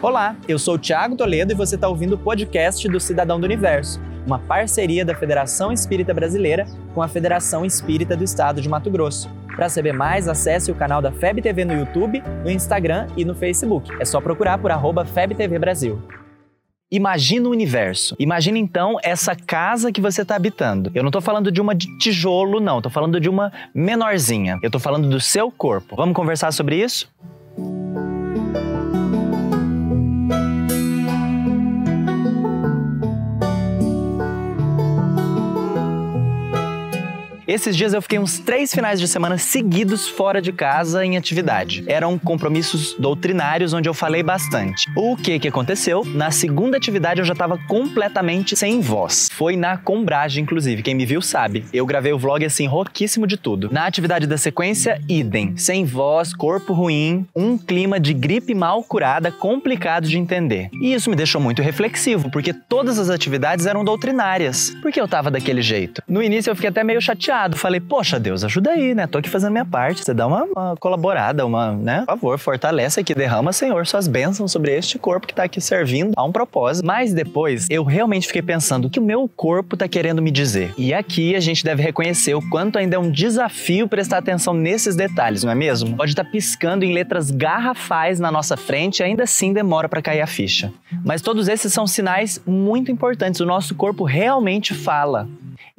Olá, eu sou o Thiago Toledo e você está ouvindo o podcast do Cidadão do Universo, uma parceria da Federação Espírita Brasileira com a Federação Espírita do Estado de Mato Grosso. Para saber mais, acesse o canal da FEB TV no YouTube, no Instagram e no Facebook. É só procurar por arroba FebTV Brasil. Imagina o universo. Imagina então essa casa que você está habitando. Eu não estou falando de uma de tijolo, não. Estou falando de uma menorzinha. Eu estou falando do seu corpo. Vamos conversar sobre isso? Esses dias eu fiquei uns três finais de semana seguidos fora de casa em atividade. Eram compromissos doutrinários onde eu falei bastante. O que que aconteceu? Na segunda atividade eu já estava completamente sem voz. Foi na combragem, inclusive. Quem me viu sabe. Eu gravei o vlog assim, rouquíssimo de tudo. Na atividade da sequência, idem. Sem voz, corpo ruim, um clima de gripe mal curada, complicado de entender. E isso me deixou muito reflexivo, porque todas as atividades eram doutrinárias. Por que eu tava daquele jeito? No início eu fiquei até meio chateado Falei, poxa, Deus, ajuda aí, né? Tô aqui fazendo minha parte. Você dá uma, uma colaborada, uma, né? Por favor, fortalece aqui, derrama, Senhor, suas bênçãos sobre este corpo que tá aqui servindo a um propósito. Mas depois, eu realmente fiquei pensando o que o meu corpo tá querendo me dizer. E aqui a gente deve reconhecer o quanto ainda é um desafio prestar atenção nesses detalhes, não é mesmo? Pode estar tá piscando em letras garrafais na nossa frente e ainda assim demora para cair a ficha. Mas todos esses são sinais muito importantes. O nosso corpo realmente fala.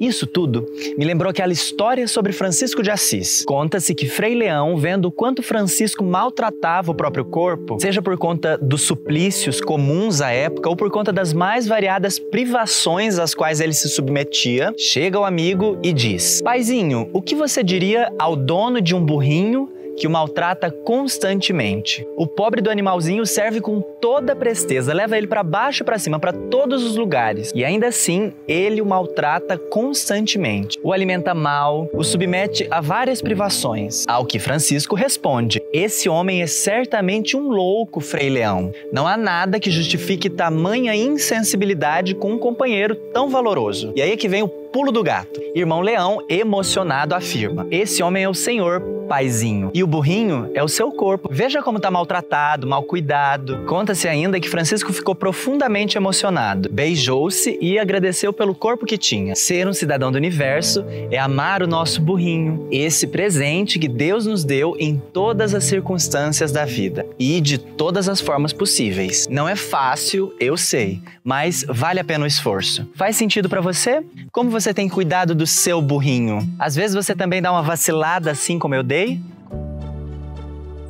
Isso tudo me lembrou aquela história sobre Francisco de Assis. Conta-se que Frei Leão, vendo o quanto Francisco maltratava o próprio corpo, seja por conta dos suplícios comuns à época ou por conta das mais variadas privações às quais ele se submetia, chega ao amigo e diz: Paizinho, o que você diria ao dono de um burrinho que o maltrata constantemente. O pobre do animalzinho serve com toda presteza, leva ele para baixo e para cima, para todos os lugares. E ainda assim, ele o maltrata constantemente. O alimenta mal, o submete a várias privações. Ao que Francisco responde: Esse homem é certamente um louco, Frei Leão. Não há nada que justifique tamanha insensibilidade com um companheiro tão valoroso. E aí é que vem o pulo do gato. Irmão Leão, emocionado, afirma: Esse homem é o Senhor, paizinho. E o burrinho é o seu corpo. Veja como está maltratado, mal cuidado. Conta-se ainda que Francisco ficou profundamente emocionado. Beijou-se e agradeceu pelo corpo que tinha. Ser um cidadão do universo é amar o nosso burrinho, esse presente que Deus nos deu em todas as circunstâncias da vida e de todas as formas possíveis. Não é fácil, eu sei, mas vale a pena o esforço. Faz sentido para você? Como você tem cuidado do seu burrinho? Às vezes você também dá uma vacilada assim como eu dei?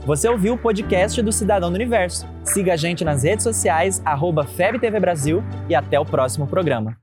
Você ouviu o podcast do Cidadão do Universo. Siga a gente nas redes sociais, arroba FebTV Brasil e até o próximo programa.